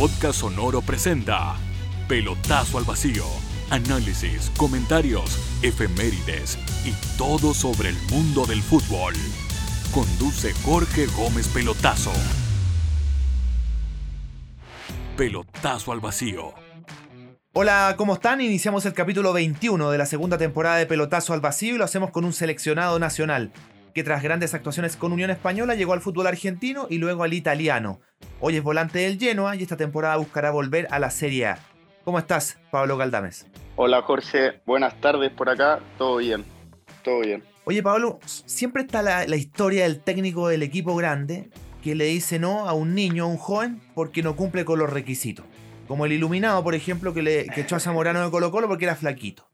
Podcast Sonoro presenta Pelotazo al Vacío. Análisis, comentarios, efemérides y todo sobre el mundo del fútbol. Conduce Jorge Gómez Pelotazo. Pelotazo al Vacío. Hola, ¿cómo están? Iniciamos el capítulo 21 de la segunda temporada de Pelotazo al Vacío y lo hacemos con un seleccionado nacional que tras grandes actuaciones con Unión Española llegó al fútbol argentino y luego al italiano. Hoy es volante del Genoa y esta temporada buscará volver a la Serie A. ¿Cómo estás, Pablo Galdames? Hola Jorge, buenas tardes por acá, todo bien, todo bien. Oye Pablo, siempre está la, historia del técnico del equipo grande que le dice no a un niño, a un joven, porque no cumple con los requisitos. Como el iluminado, por ejemplo, que, le, que echó a Zamorano de Colo Colo porque era flaquito.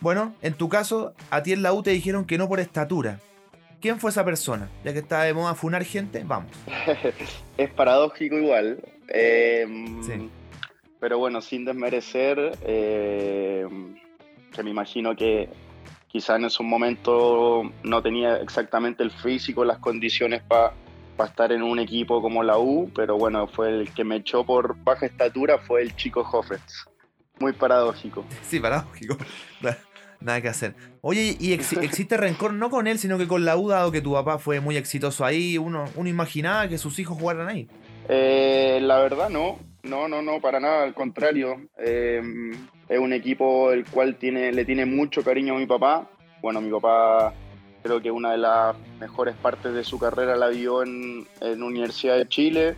Bueno, en tu caso, a ti en la U te dijeron que no por estatura, ¿Quién fue esa persona? Ya que está de moda funar gente, vamos. es paradójico igual. Em, sí. Pero bueno, sin desmerecer, em, que me imagino que quizá en ese momento no tenía exactamente el físico, las condiciones para estar en un equipo como la U, pero bueno, fue el que me echó por baja estatura, fue el chico Hoffets. Muy paradójico. Sí, paradójico. Nada que hacer. Oye, ¿y existe rencor no con él, sino que con la U, dado que tu papá fue muy exitoso ahí? ¿Uno, uno imaginaba que sus hijos jugaran ahí? Eh, la verdad no, no, no, no, para nada, al contrario. Em, es un equipo el cual tiene, le tiene mucho cariño a mi papá. Bueno, mi papá creo que una de las mejores partes de su carrera la vio en, en Universidad de Chile.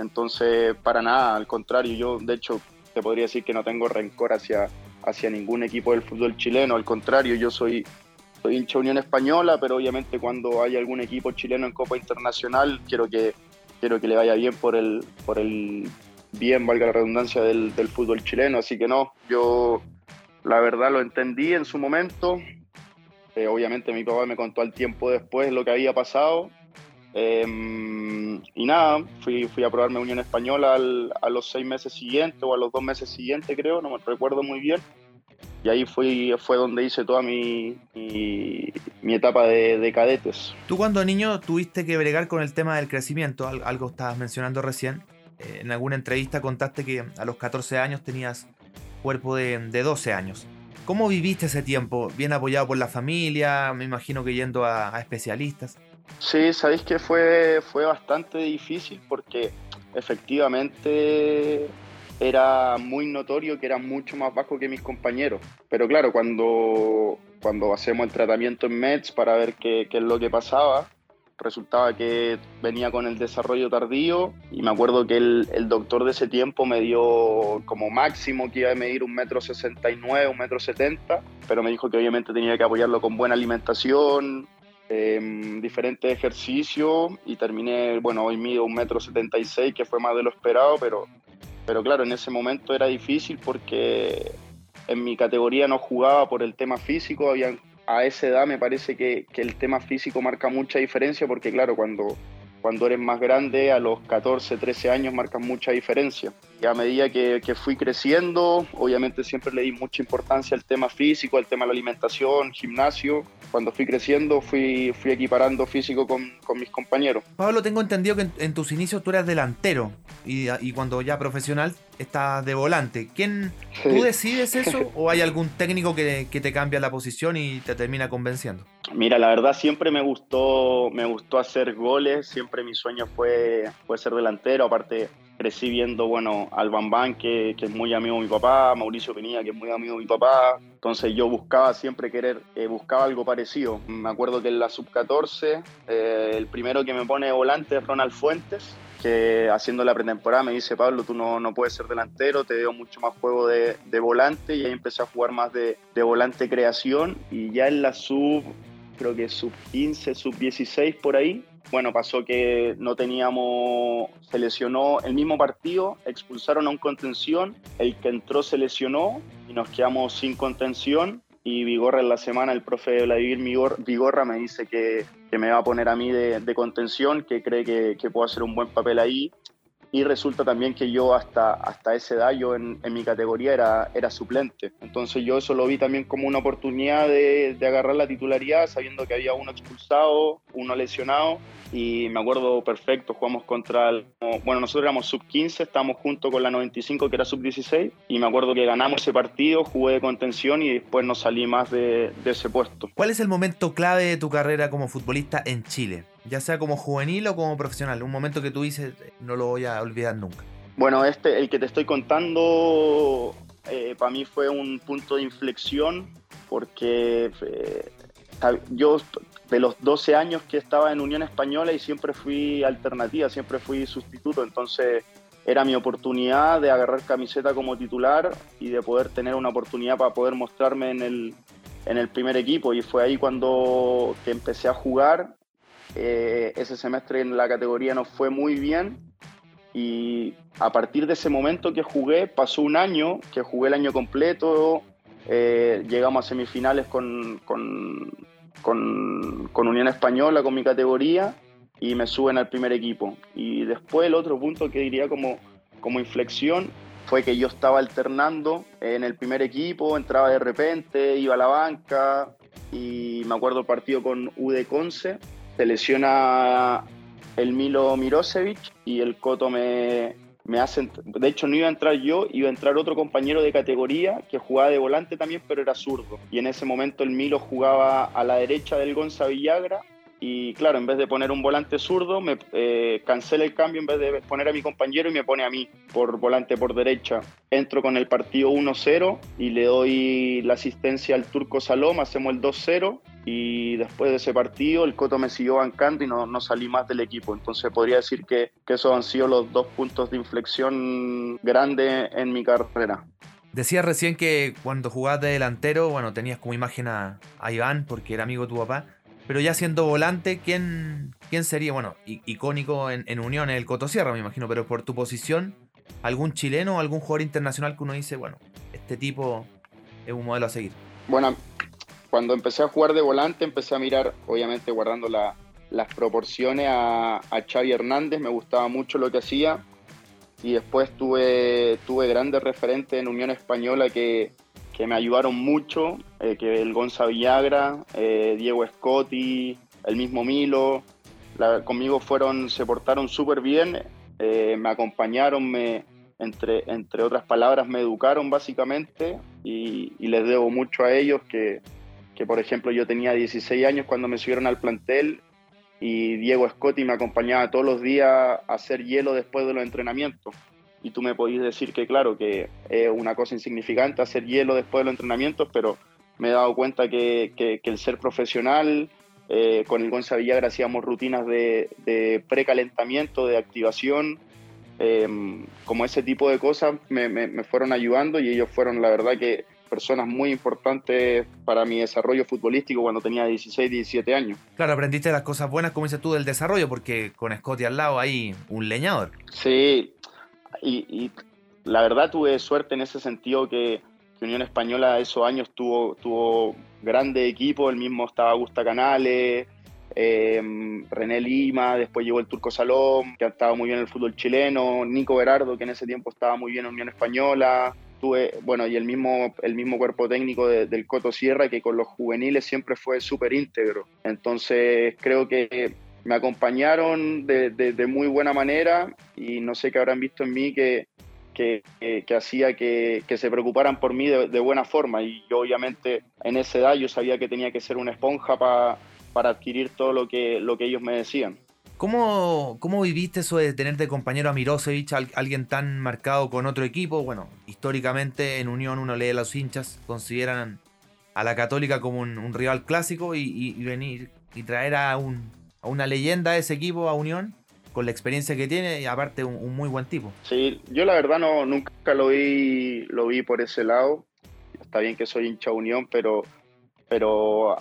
Entonces, para nada, al contrario, yo de hecho te podría decir que no tengo rencor hacia, hacia ningún equipo del fútbol chileno, al contrario, yo soy, soy hincha Unión Española, pero obviamente cuando hay algún equipo chileno en Copa Internacional, quiero que, quiero que le vaya bien por el, por el bien, valga la redundancia, del, fútbol chileno, así que no, yo la verdad lo entendí en su momento, eh, obviamente mi papá me contó al tiempo después lo que había pasado, Em, y nada, fui, fui a probarme Unión Española a los seis meses siguientes o a los dos meses siguientes, creo, no me recuerdo muy bien. Y ahí fui, fue donde hice toda mi, mi, etapa de, cadetes. Tú cuando niño tuviste que bregar con el tema del crecimiento, algo estabas mencionando recién. Eh, en alguna entrevista contaste que a los 14 años tenías cuerpo de, de 12 años. ¿Cómo viviste ese tiempo? ¿Bien apoyado por la familia? Me imagino que yendo a especialistas. Sí, sabéis que fue, fue bastante difícil porque efectivamente era muy notorio que era mucho más bajo que mis compañeros. Pero claro, cuando, cuando hacemos el tratamiento en MEDS para ver qué, qué, es lo que pasaba, resultaba que venía con el desarrollo tardío y me acuerdo que el, el doctor de ese tiempo me dio como máximo que iba a medir un metro sesenta y nueve, un metro setenta, pero me dijo que obviamente tenía que apoyarlo con buena alimentación, Em, diferentes ejercicios y terminé, bueno, hoy mido un metro setenta y seis, que fue más de lo esperado, pero, pero claro, en ese momento era difícil porque en mi categoría no jugaba por el tema físico, a esa edad me parece que el tema físico marca mucha diferencia porque claro, cuando cuando eres más grande, a los 14, 13 años, marcan mucha diferencia. Y a medida que, fui creciendo, obviamente siempre le di mucha importancia al tema físico, al tema de la alimentación, gimnasio. Cuando fui creciendo, fui, fui equiparando físico con, mis compañeros. Pablo, tengo entendido que en, tus inicios tú eras delantero y, cuando ya profesional estás de volante. ¿Quién, ¿Tú decides eso o hay algún técnico que, que te cambia la posición y te termina convenciendo? Mira, la verdad siempre me gustó, me gustó hacer goles, siempre mi sueño fue, fue ser delantero, aparte crecí viendo, bueno, al Bambán, que, que, es muy amigo de mi papá, Mauricio Pinilla, que es muy amigo de mi papá, entonces yo buscaba siempre querer, eh, buscaba algo parecido. Me acuerdo que en la sub-14, eh, el primero que me pone volante es Ronald Fuentes, que haciendo la pretemporada me dice, Pablo, tú no, no puedes ser delantero, te veo mucho más juego de, de volante, y ahí empecé a jugar más de, de volante creación, y ya en la sub creo que sub 15, sub 16 por ahí. Bueno, pasó que no teníamos, se lesionó el mismo partido, expulsaron a un contención, el que entró se lesionó y nos quedamos sin contención y Vigorra en la semana, el profe Vladimir Vigorra me dice que, que me va a poner a mí de, de contención, que cree que, que, puedo hacer un buen papel ahí. Y resulta también que yo hasta, hasta esa yo en, en, mi categoría era, era suplente. Entonces yo eso lo vi también como una oportunidad de, de agarrar la titularidad, sabiendo que había uno expulsado, uno lesionado, y me acuerdo perfecto, jugamos contra, el, bueno, nosotros éramos sub-15, estábamos junto con la 95 que era sub-16, y me acuerdo que ganamos ese partido, jugué de contención y después no salí más de, de ese puesto. ¿Cuál es el momento clave de tu carrera como futbolista en Chile? Ya sea como juvenil o como profesional, un momento que tú dices, no lo voy a olvidar nunca. Bueno, este, el que te estoy contando, eh, para mí fue un punto de inflexión, porque eh, yo de los 12 años que estaba en Unión Española y siempre fui alternativa, siempre fui sustituto, entonces era mi oportunidad de agarrar camiseta como titular y de poder tener una oportunidad para poder mostrarme en el, en el primer equipo y fue ahí cuando que empecé a jugar eh, ese semestre en la categoría no fue muy bien y a partir de ese momento que jugué, pasó un año, que jugué el año completo, eh, llegamos a semifinales con, con, con, Unión Española, con mi categoría, y me suben al primer equipo. Y después el otro punto que diría como, como inflexión fue que yo estaba alternando en el primer equipo, entraba de repente, iba a la banca, y me acuerdo el partido con UD Conce, se lesiona el Milo Mirosevic y el Coto me, me hace... De hecho, no iba a entrar yo, iba a entrar otro compañero de categoría que jugaba de volante también, pero era zurdo. Y en ese momento el Milo jugaba a la derecha del Gonza Villagra y claro, en vez de poner un volante zurdo, me eh, cancela el cambio en vez de poner a mi compañero y me pone a mí por volante por derecha. Entro con el partido 1-0 y le doy la asistencia al Turco Salom, hacemos el 2-0 y después de ese partido el Coto me siguió bancando y no, no salí más del equipo. Entonces podría decir que, que esos han sido los dos puntos de inflexión grandes en mi carrera. Decías recién que cuando jugabas de delantero, bueno, tenías como imagen a, a Iván porque era amigo de tu papá pero ya siendo volante, ¿quién, quién sería? Bueno, icónico en, en Unión, el Cotosierra, me imagino, pero por tu posición, ¿algún chileno o algún jugador internacional que uno dice, bueno, este tipo es un modelo a seguir? Bueno, cuando empecé a jugar de volante, empecé a mirar, obviamente guardando las proporciones, a, a Xavi Hernández, me gustaba mucho lo que hacía. Y después tuve, tuve grandes referentes en Unión Española que, que me ayudaron mucho, eh, que el Gonza Villagra, eh, Diego Scotti, el mismo Milo, conmigo fueron, se portaron súper bien, eh, me acompañaron, me, entre, entre otras palabras, me educaron básicamente y, les debo mucho a ellos que, que, por ejemplo, yo tenía 16 años cuando me subieron al plantel y Diego Scotti me acompañaba todos los días a hacer hielo después de los entrenamientos. Y tú me podías decir que, claro, que es una cosa insignificante hacer hielo después de los entrenamientos, pero me he dado cuenta que, que, el ser profesional, eh, con el Gonza Villagra hacíamos rutinas de, de precalentamiento, de activación, em, como ese tipo de cosas me, me, fueron ayudando y ellos fueron, la verdad, que personas muy importantes para mi desarrollo futbolístico cuando tenía 16, 17 años. Claro, aprendiste las cosas buenas, como dices tú, del desarrollo, porque con Scotty al lado hay un leñador. Sí, y, la verdad tuve suerte en ese sentido que, Unión Española esos años tuvo, tuvo grande equipo, el mismo estaba Augusta Canales, eh, René Lima, después llegó el Turco Salón, que estaba muy bien en el fútbol chileno, Nico Berardo, que en ese tiempo estaba muy bien en Unión Española, bueno, y el mismo, el mismo cuerpo técnico del Coto Sierra, que con los juveniles siempre fue súper íntegro. Entonces creo que me acompañaron de, de, muy buena manera y no sé qué habrán visto en mí que, que, que, hacía que, que, se preocuparan por mí de, buena forma. Y yo obviamente en esa edad yo sabía que tenía que ser una esponja para para adquirir todo lo que, lo que ellos me decían. ¿Cómo, ¿Cómo viviste eso de tener de compañero a Mirosevic, alguien tan marcado con otro equipo? Bueno, históricamente en Unión uno lee a los hinchas, consideran a la Católica como un, un rival clásico y, venir y traer a un, a una leyenda de ese equipo a Unión con la experiencia que tiene y aparte un, muy buen tipo. Sí, yo la verdad no nunca lo vi lo vi por ese lado. Está bien que soy hincha Unión, pero pero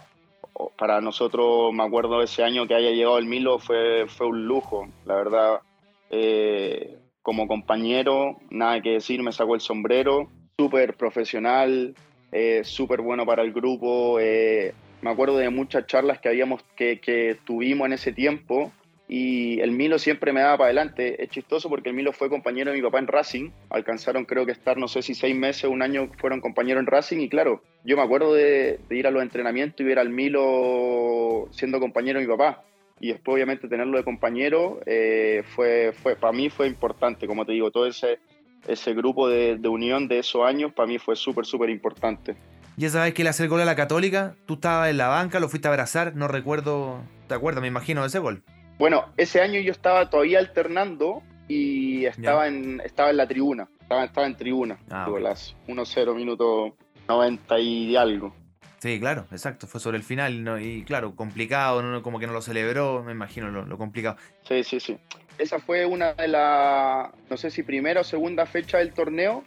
para nosotros me acuerdo ese año que haya llegado el Milo fue fue un lujo, la verdad. Eh, como compañero, nada que decir, me sacó el sombrero, súper profesional, eh, súper bueno para el grupo. Eh, me acuerdo de muchas charlas que, habíamos, que, que tuvimos en ese tiempo y el Milo siempre me daba para adelante. Es chistoso porque el Milo fue compañero de mi papá en Racing. Alcanzaron creo que estar, no sé si seis meses, un año fueron compañeros en Racing y claro, yo me acuerdo de, ir a los entrenamientos y ver al Milo siendo compañero de mi papá. Y después obviamente tenerlo de compañero eh, fue, fue, para mí fue importante, como te digo, todo ese, ese grupo de, unión de esos años para mí fue súper, súper importante. Ya sabes que le hace el gol a la Católica, tú estabas en la banca, lo fuiste a abrazar, no recuerdo, ¿te acuerdas? Me imagino de ese gol. Bueno, ese año yo estaba todavía alternando y estaba, en, estaba en la tribuna. Estaba, estaba en tribuna. Ah, las 1-0, minuto 90 y algo. Sí, claro, exacto. Fue sobre el final y claro, complicado, ¿no? como que no lo celebró, me imagino lo, complicado. Sí, sí, sí. Esa fue una de las, no sé si primera o segunda fecha del torneo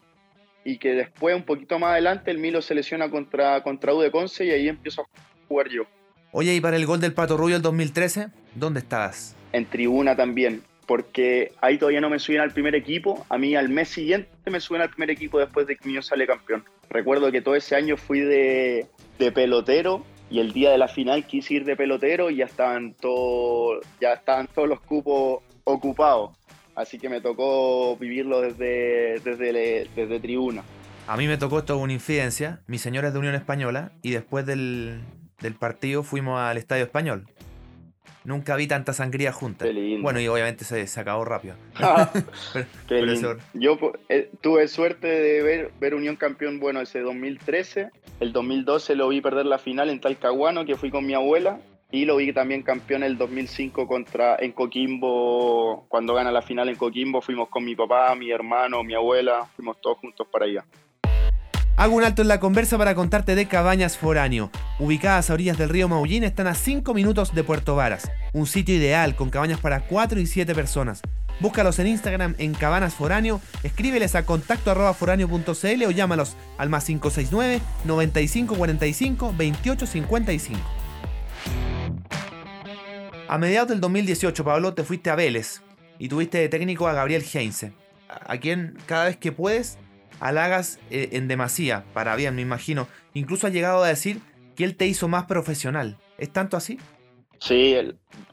y que después, un poquito más adelante, el Milo se lesiona contra, contra U de Conce y ahí empiezo a jugar yo. Oye, ¿y para el gol del Pato Rubio el 2013? ¿Dónde estabas? En tribuna también, porque ahí todavía no me suben al primer equipo. A mí al mes siguiente me suben al primer equipo después de que mío sale campeón. Recuerdo que todo ese año fui de, pelotero y el día de la final quise ir de pelotero y ya estaban, todo, ya estaban todos los cupos ocupados. Así que me tocó vivirlo desde, desde, desde tribuna. A mí me tocó esto una infidencia. Mi señora es de Unión Española y después del, del partido fuimos al Estadio Español. Nunca vi tanta sangría junta. Bueno, y obviamente se, se acabó rápido. Ah, Yo eh, tuve suerte de ver, ver Unión campeón, bueno, ese 2013. El 2012 lo vi perder la final en Talcahuano, que fui con mi abuela. Y lo vi también campeón el 2005 contra, en Coquimbo, cuando gana la final en Coquimbo. Fuimos con mi papá, mi hermano, mi abuela, fuimos todos juntos para allá. Hago un alto en la conversa para contarte de Cabañas Foráneo. Ubicadas a orillas del río Maullín, están a 5 minutos de Puerto Varas. Un sitio ideal con cabañas para 4 y 7 personas. Búscalos en Instagram en Cabanas Foráneo, escríbeles a contacto arroba o llámalos al más 569 9545 2855. A mediados del 2018, Pablo, te fuiste a Vélez y tuviste de técnico a Gabriel Heinze, a quien cada vez que puedes halagas eh, en demasía, para bien, me imagino. Incluso ha llegado a decir que él te hizo más profesional. ¿Es tanto así? Sí,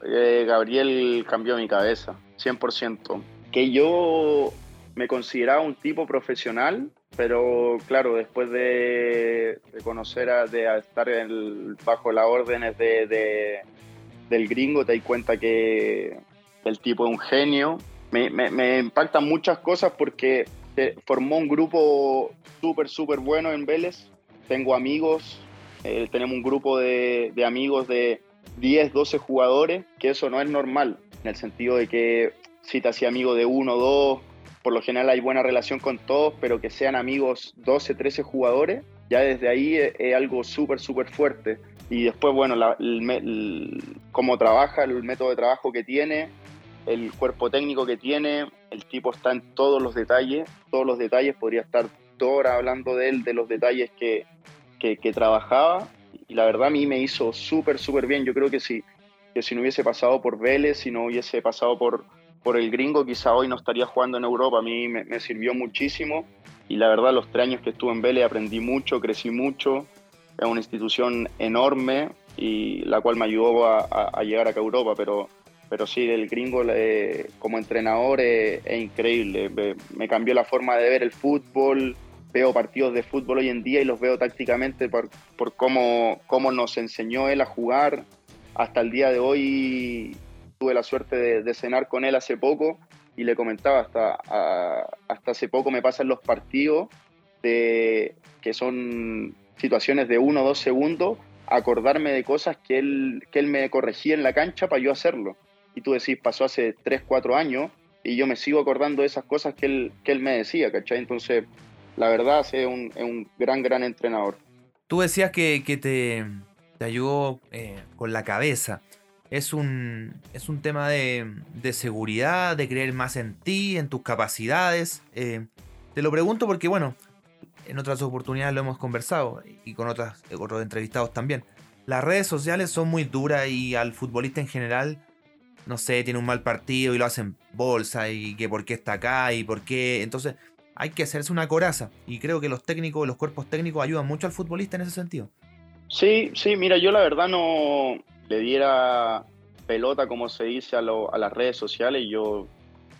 eh, Gabriel cambió mi cabeza, 100%. Que yo me consideraba un tipo profesional, pero claro, después de, conocer, a, de estar bajo las órdenes de, del gringo, te das cuenta que el tipo es un genio. Me, me impactan muchas cosas porque formó un grupo súper, súper bueno en Vélez. Tengo amigos, eh, tenemos un grupo de, amigos de 10, 12 jugadores, que eso no es normal, en el sentido de que si te hacía amigo de uno o dos, por lo general hay buena relación con todos, pero que sean amigos 12, 13 jugadores, ya desde ahí es, algo súper, súper fuerte. Y después, bueno, cómo trabaja, el método de trabajo que tiene, el cuerpo técnico que tiene, el tipo está en todos los detalles, todos los detalles, podría estar toda hora hablando de él, de los detalles que, que, trabajaba, y la verdad a mí me hizo súper, súper bien. Yo creo que si, que si no hubiese pasado por Vélez, si no hubiese pasado por, por el gringo, quizá hoy no estaría jugando en Europa. A mí me, sirvió muchísimo y la verdad los tres años que estuve en Vélez aprendí mucho, crecí mucho. Es una institución enorme y la cual me ayudó a, a llegar acá a Europa, pero pero sí, el gringo como entrenador es, increíble. Me, cambió la forma de ver el fútbol. Veo partidos de fútbol hoy en día y los veo tácticamente por, por cómo, cómo, nos enseñó él a jugar. Hasta el día de hoy tuve la suerte de, cenar con él hace poco y le comentaba, hasta, hasta hace poco me pasan los partidos de, que son situaciones de uno o dos segundos, acordarme de cosas que él, que él me corregía en la cancha para yo hacerlo y tú decís, pasó hace 3, 4 años y yo me sigo acordando de esas cosas que él, que él me decía, ¿cachai? Entonces, la verdad, es un, un gran, gran entrenador. Tú decías que, que te, te, ayudó eh, con la cabeza. Es un, es un tema de, de, seguridad, de creer más en ti, en tus capacidades. Eh, te lo pregunto porque, bueno, en otras oportunidades lo hemos conversado y con otras, otros entrevistados también. Las redes sociales son muy duras y al futbolista en general no sé, tiene un mal partido y lo hacen bolsa y que por qué está acá y por qué. Entonces hay que hacerse una coraza y creo que los técnicos, los cuerpos técnicos ayudan mucho al futbolista en ese sentido. Sí, sí, mira, yo la verdad no le diera pelota, como se dice, a, las redes sociales, yo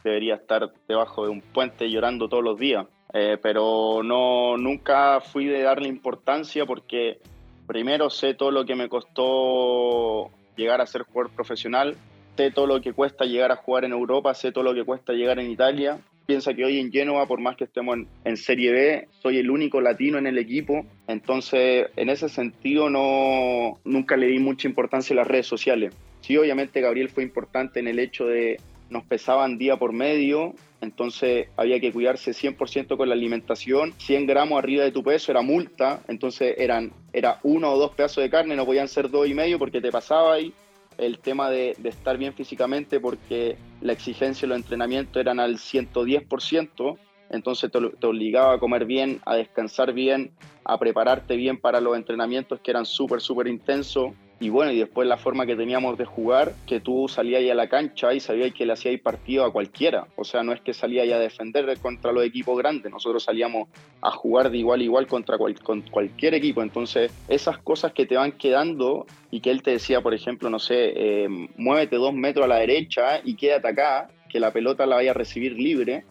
debería estar debajo de un puente llorando todos los días. Eh, pero no, nunca fui de darle importancia porque primero sé todo lo que me costó llegar a ser jugador profesional, sé todo lo que cuesta llegar a jugar en Europa, sé todo lo que cuesta llegar en Italia. Piensa que hoy en Génova, por más que estemos en, Serie B, soy el único latino en el equipo. Entonces, en ese sentido, no, nunca le di mucha importancia a las redes sociales. Sí, obviamente Gabriel fue importante en el hecho de nos pesaban día por medio, entonces había que cuidarse 100% con la alimentación. 100 gramos arriba de tu peso era multa, entonces eran era uno o dos pedazos de carne, no podían ser dos y medio porque te pasaba ahí. El tema de, estar bien físicamente porque la exigencia y los entrenamientos eran al 110%, entonces te, te obligaba a comer bien, a descansar bien, a prepararte bien para los entrenamientos que eran súper, súper intensos y bueno, y después la forma que teníamos de jugar, que tú salías a la cancha y sabías que le hacías partido a cualquiera. O sea, no es que salías a defender contra los equipos grandes, nosotros salíamos a jugar de igual a igual contra con cualquier equipo. Entonces, esas cosas que te van quedando y que él te decía, por ejemplo, no sé, eh, muévete dos metros a la derecha y quédate acá, que la pelota la vaya a recibir libre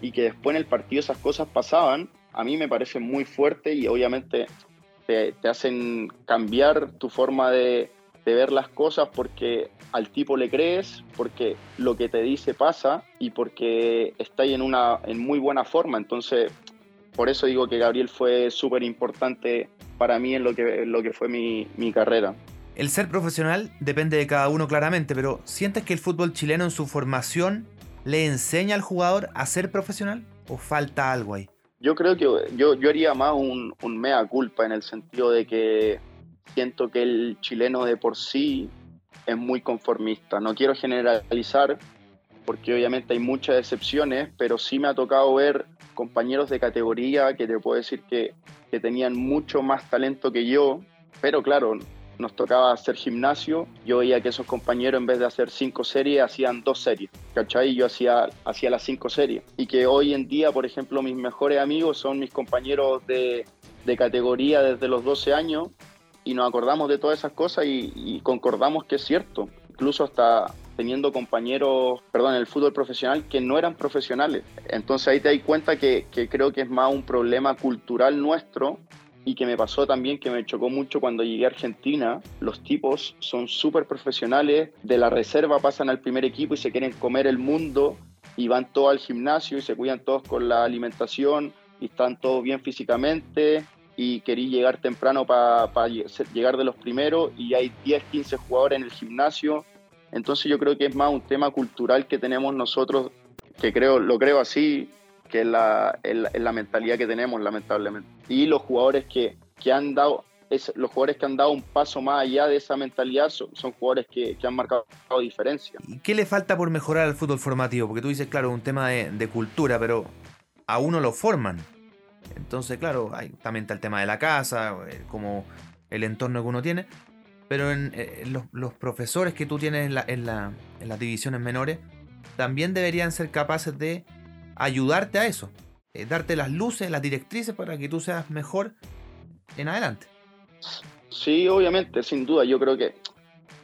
y que después en el partido esas cosas pasaban, a mí me parece muy fuerte y obviamente te, hacen cambiar tu forma de, ver las cosas porque al tipo le crees, porque lo que te dice pasa y porque está en, una, en muy buena forma. Entonces, por eso digo que Gabriel fue súper importante para mí en lo que, lo que fue mi, mi carrera. El ser profesional depende de cada uno claramente, pero ¿sientes que el fútbol chileno en su formación le enseña al jugador a ser profesional o falta algo ahí? Yo creo que yo, yo haría más un, un mea culpa en el sentido de que siento que el chileno de por sí es muy conformista. No quiero generalizar porque obviamente hay muchas excepciones, pero sí me ha tocado ver compañeros de categoría que te puedo decir que, que tenían mucho más talento que yo, pero claro, nos tocaba hacer gimnasio, yo veía que esos compañeros en vez de hacer cinco series hacían dos series, ¿cachai? Yo hacía, hacía las cinco series. Y que hoy en día, por ejemplo, mis mejores amigos son mis compañeros de, de categoría desde los 12 años y nos acordamos de todas esas cosas y, concordamos que es cierto. Incluso hasta teniendo compañeros, perdón, en el fútbol profesional que no eran profesionales. Entonces ahí te das cuenta que, que creo que es más un problema cultural nuestro y que me pasó también que me chocó mucho cuando llegué a Argentina. Los tipos son súper profesionales, de la reserva pasan al primer equipo y se quieren comer el mundo y van todos al gimnasio y se cuidan todos con la alimentación y están todos bien físicamente y querí llegar temprano para llegar de los primeros y hay 10, 15 jugadores en el gimnasio. Entonces yo creo que es más un tema cultural que tenemos nosotros, que creo, lo creo así, que es la, la, mentalidad que tenemos, lamentablemente. Y los jugadores que, que han dado, es, los jugadores que han dado un paso más allá de esa mentalidad son, jugadores que, que, han marcado diferencia. ¿Y qué le falta por mejorar al fútbol formativo? Porque tú dices, claro, un tema de, de cultura, pero a uno lo forman. Entonces, claro, hay, también está el tema de la casa, eh, como el entorno que uno tiene. Pero en, eh, los, los, profesores que tú tienes en, la, en las divisiones menores también deberían ser capaces de ayudarte a eso, eh, darte las luces, las directrices para que tú seas mejor en adelante. Sí, obviamente, sin duda. Yo creo que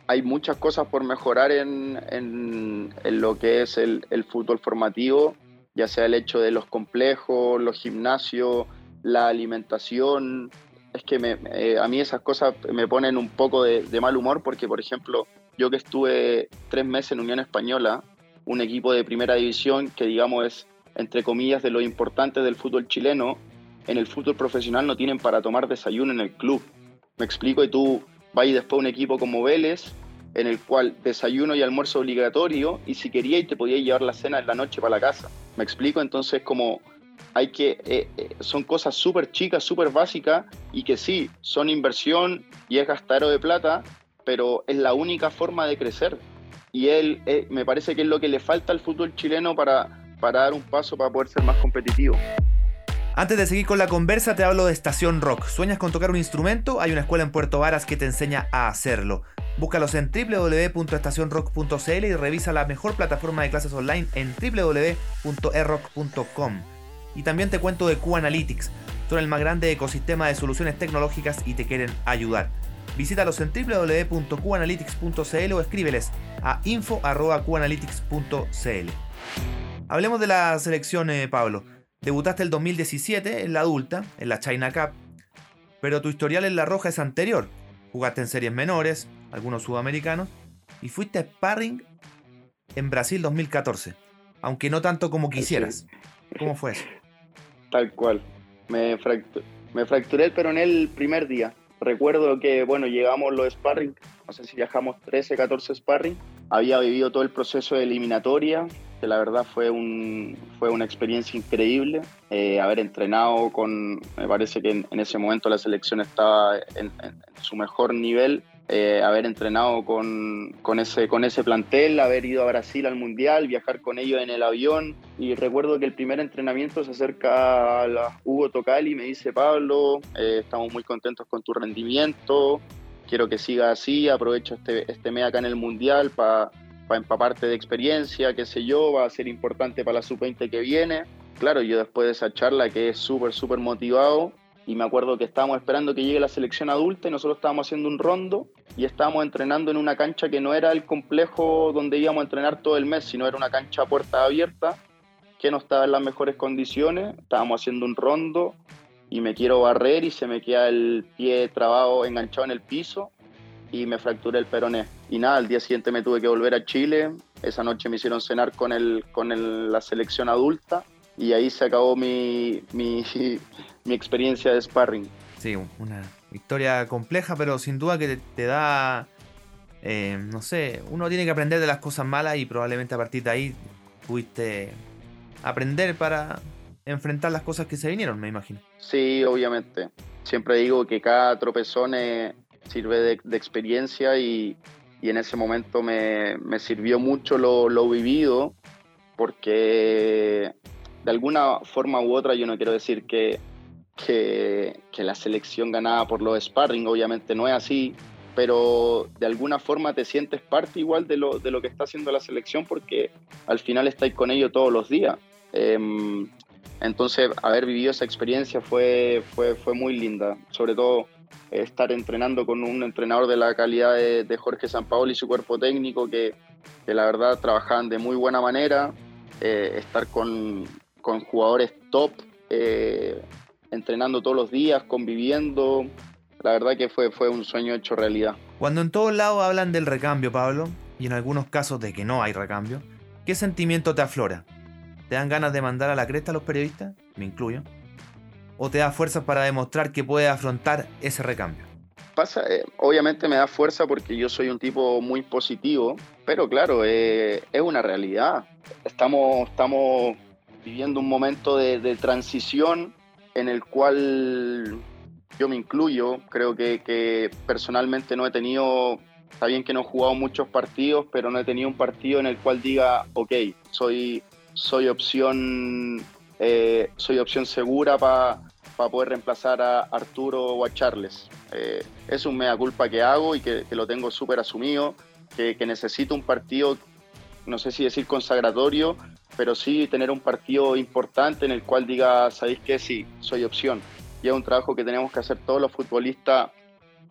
hay muchas cosas por mejorar en, en, lo que es el, fútbol formativo, ya sea el hecho de los complejos, los gimnasios, la alimentación. Es que me, eh, a mí esas cosas me ponen un poco de, de mal humor porque, por ejemplo, yo que estuve tres meses en Unión Española, un equipo de primera división que digamos es entre comillas, de lo importante del fútbol chileno, en el fútbol profesional no tienen para tomar desayuno en el club. Me explico, y tú vas después a un equipo como Vélez, en el cual desayuno y almuerzo obligatorio, y si querías te podías llevar la cena en la noche para la casa. Me explico, entonces como hay que, eh, eh, son cosas súper chicas, súper básicas, y que sí, son inversión y es gastadero de plata, pero es la única forma de crecer. Y él, eh, me parece que es lo que le falta al fútbol chileno para, para dar un paso para poder ser más competitivo. Antes de seguir con la conversa, te hablo de Estación Rock. ¿Sueñas con tocar un instrumento? Hay una escuela en Puerto Varas que te enseña a hacerlo. Búscalos en www.estacionrock.cl y revisa la mejor plataforma de clases online en www.errock.com. Y también te cuento de Q-Analytics. Son el más grande ecosistema de soluciones tecnológicas y te quieren ayudar. Visítalos en www.qanalytics.cl o escríbeles a info.qanalytics.cl. Hablemos de la selección, eh, Pablo. Debutaste el 2017 en la adulta, en la China Cup, pero tu historial en la roja es anterior. Jugaste en series menores, algunos sudamericanos, y fuiste a sparring en Brasil 2014, aunque no tanto como quisieras. ¿Cómo fue eso? Tal cual. Me, me fracturé el peroné el primer día. Recuerdo que, bueno, llegamos los sparring, no sé si viajamos 13, 14 sparring. Había vivido todo el proceso de eliminatoria, que la verdad fue, un, fue una experiencia increíble. Eh, haber entrenado con, me parece que en, ese momento la selección estaba en su mejor nivel eh, haber entrenado con, con, ese, con ese plantel, haber ido a Brasil al Mundial, viajar con ellos en el avión. Y recuerdo que el primer entrenamiento se acerca a Hugo Tocali y me dice, Pablo, eh, estamos muy contentos con tu rendimiento, quiero que siga así, aprovecho este, este mes acá en el Mundial para empaparte de experiencia, qué sé yo, va a ser importante para la sub-20 que viene. Claro, yo después de esa charla que es súper, súper motivado, y me acuerdo que estábamos esperando que llegue la selección adulta y nosotros estábamos haciendo un rondo y estábamos entrenando en una cancha que no era el complejo donde íbamos a entrenar todo el mes, sino era una cancha a puerta abierta que no estaba en las mejores condiciones. Estábamos haciendo un rondo y me quiero barrer y se me queda el pie trabado, enganchado en el piso y me fracturé el peroné. Y nada, al día siguiente me tuve que volver a Chile. Esa noche me hicieron cenar con, el, con la selección adulta y ahí se acabó mi, mi, mi experiencia de sparring. Sí, una historia compleja, pero sin duda que te, da, eh, no sé, uno tiene que aprender de las cosas malas y probablemente a partir de ahí pudiste aprender para enfrentar las cosas que se vinieron, me imagino. Sí, obviamente. Siempre digo que cada tropezón eh, sirve de, experiencia y, en ese momento me, sirvió mucho lo, lo vivido porque de alguna forma u otra yo no quiero decir que que, la selección ganaba por los sparring, obviamente no es así, pero de alguna forma te sientes parte igual de lo, de lo que está haciendo la selección porque al final estáis con ellos todos los días. Em, entonces, haber vivido esa experiencia fue, fue, fue muy linda, sobre todo estar entrenando con un entrenador de la calidad de, de Jorge Sampaoli y su cuerpo técnico que, que, la verdad trabajaban de muy buena manera, eh, estar con, con, jugadores top. Eh, entrenando todos los días, conviviendo. La verdad que fue, fue un sueño hecho realidad. Cuando en todos lados hablan del recambio, Pablo, y en algunos casos de que no hay recambio, ¿qué sentimiento te aflora? ¿Te dan ganas de mandar a la cresta a los periodistas? Me incluyo. ¿O te da fuerzas para demostrar que puedes afrontar ese recambio? Pasa, eh, obviamente me da fuerza porque yo soy un tipo muy positivo, pero claro, eh, es una realidad. Estamos, estamos viviendo un momento de, transición en el cual yo me incluyo. Creo que, personalmente no he tenido, está bien que no he jugado muchos partidos, pero no he tenido un partido en el cual diga, ok, soy, soy opción, eh, soy opción segura para poder reemplazar a Arturo o a Charles. Eh, es un mea culpa que hago y que, lo tengo súper asumido, que, que necesito un partido, no sé si decir consagratorio, pero sí tener un partido importante en el cual diga, ¿sabéis qué? Sí, soy opción. Y es un trabajo que tenemos que hacer todos los futbolistas,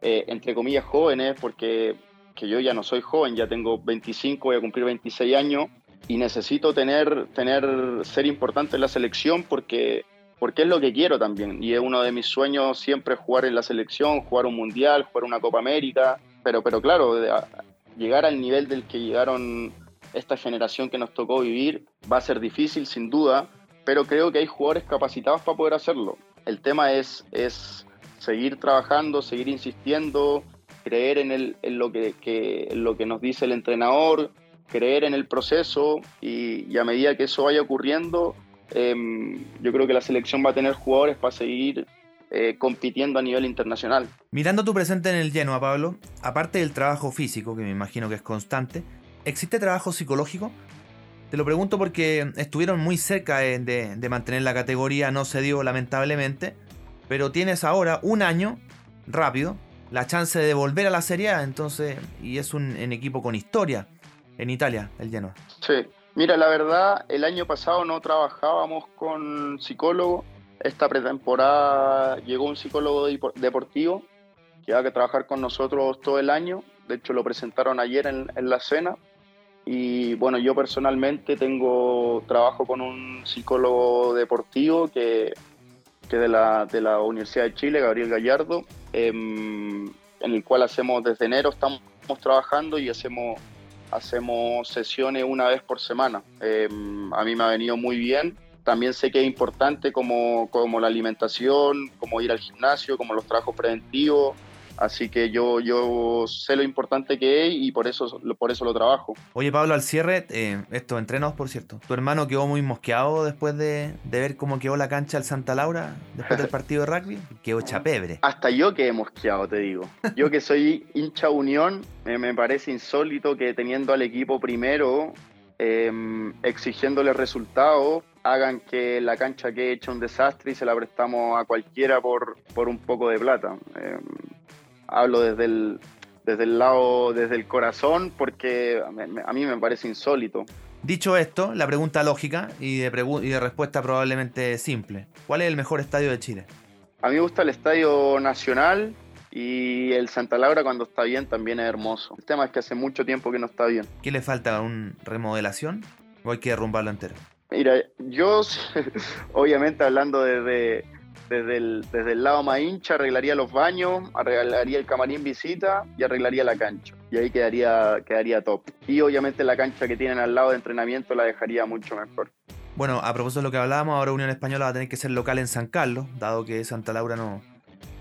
eh, entre comillas, jóvenes, porque que yo ya no soy joven, ya tengo 25, voy a cumplir 26 años y necesito tener, tener ser importante en la selección porque, porque es lo que quiero también. Y es uno de mis sueños siempre jugar en la selección, jugar un mundial, jugar una Copa América. Pero, pero claro, llegar al nivel del que llegaron esta generación que nos tocó vivir va a ser difícil sin duda, pero creo que hay jugadores capacitados para poder hacerlo. El tema es, es seguir trabajando, seguir insistiendo, creer en, el, en lo, que, lo que nos dice el entrenador, creer en el proceso y, a medida que eso vaya ocurriendo, em, yo creo que la selección va a tener jugadores para seguir eh, compitiendo a nivel internacional. Mirando tu presente en el Genoa, Pablo, aparte del trabajo físico, que me imagino que es constante, ¿Existe trabajo psicológico? Te lo pregunto porque estuvieron muy cerca de, mantener la categoría, no se dio lamentablemente, pero tienes ahora un año rápido, la chance de volver a la Serie A, entonces, y es un, equipo con historia en Italia, el Genoa. Sí, mira, la verdad, el año pasado no trabajábamos con psicólogo, esta pretemporada llegó un psicólogo deportivo que va a trabajar con nosotros todo el año, de hecho lo presentaron ayer en la cena, Y bueno, yo personalmente tengo trabajo con un psicólogo deportivo que, que de, la, de la Universidad de Chile, Gabriel Gallardo, em, en el cual hacemos desde enero, estamos trabajando y hacemos, hacemos sesiones una vez por semana. Em, a mí me ha venido muy bien. También sé que es importante como, como la alimentación, como ir al gimnasio, como los trabajos preventivos Así que yo, yo sé lo importante que es y por eso, por eso lo trabajo. Oye, Pablo, al cierre, eh, estos entrenos, por cierto, ¿tu hermano quedó muy mosqueado después de, ver cómo quedó la cancha el Santa Laura después del partido de rugby? Quedó chapebre. Hasta yo quedé mosqueado, te digo. Yo que soy hincha Unión, me parece insólito que teniendo al equipo primero, em, exigiéndole resultados, hagan que la cancha quede hecha un desastre y se la prestamos a cualquiera por, por un poco de plata. Em, hablo desde el, desde el lado, desde el corazón, porque a mí me parece insólito. Dicho esto, la pregunta lógica y de, y de respuesta probablemente simple. ¿Cuál es el mejor estadio de Chile? A mí me gusta el Estadio Nacional y el Santa Laura cuando está bien también es hermoso. El tema es que hace mucho tiempo que no está bien. ¿Qué le falta? ¿Un remodelación o hay que derrumbarlo entero? Mira, yo obviamente hablando desde, desde el, desde el lado más hincha arreglaría los baños, arreglaría el camarín visita y arreglaría la cancha. Y ahí quedaría, quedaría top. Y obviamente la cancha que tienen al lado de entrenamiento la dejaría mucho mejor. Bueno, a propósito de lo que hablábamos, ahora Unión Española va a tener que ser local en San Carlos, dado que Santa Laura no,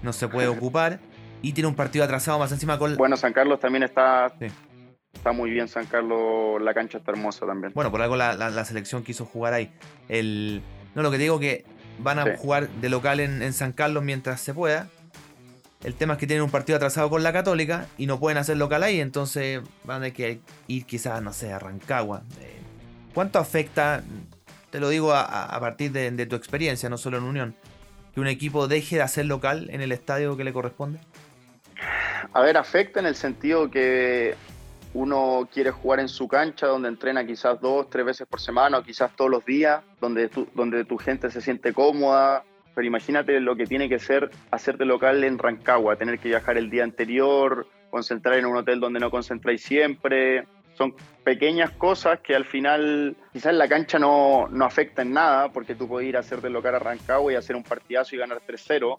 no se puede ocupar. Y tiene un partido atrasado más encima con... Bueno, San Carlos también está... Está muy bien San Carlos, la cancha está hermosa también. Bueno, por algo la, la selección quiso jugar ahí. El, no, lo que te digo que van a jugar de local en, San Carlos mientras se pueda. El tema es que tienen un partido atrasado con la Católica y no pueden hacer local ahí, entonces van a tener que ir quizás, no sé, a Rancagua. Eh, ¿Cuánto afecta, te lo digo a, partir de, tu experiencia, no solo en Unión, que un equipo deje de hacer local en el estadio que le corresponde? A ver, afecta en el sentido que uno quiere jugar en su cancha, donde entrena quizás dos, tres veces por semana quizás todos los días, donde tu, donde tu gente se siente cómoda. Pero imagínate lo que tiene que ser hacerte local en Rancagua, tener que viajar el día anterior, concentrar en un hotel donde no concentráis siempre. Son pequeñas cosas que al final quizás la cancha no, no afecta en nada, porque tú puedes ir a hacerte local a Rancagua y hacer un partidazo y ganar 3-0,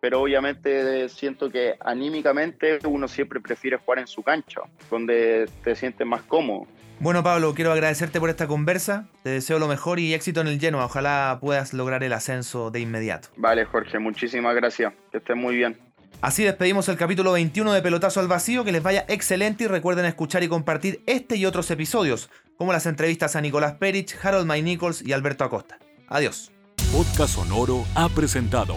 pero obviamente siento que anímicamente uno siempre prefiere jugar en su cancha, donde te sientes más cómodo. Bueno Pablo, quiero agradecerte por esta conversa, te deseo lo mejor y éxito en el lleno, ojalá puedas lograr el ascenso de inmediato. Vale Jorge, muchísimas gracias, que estés muy bien. Así despedimos el capítulo 21 de Pelotazo al Vacío, que les vaya excelente y recuerden escuchar y compartir este y otros episodios, como las entrevistas a Nicolás Perich, Harold May Nichols y Alberto Acosta. Adiós. Podcast Sonoro ha presentado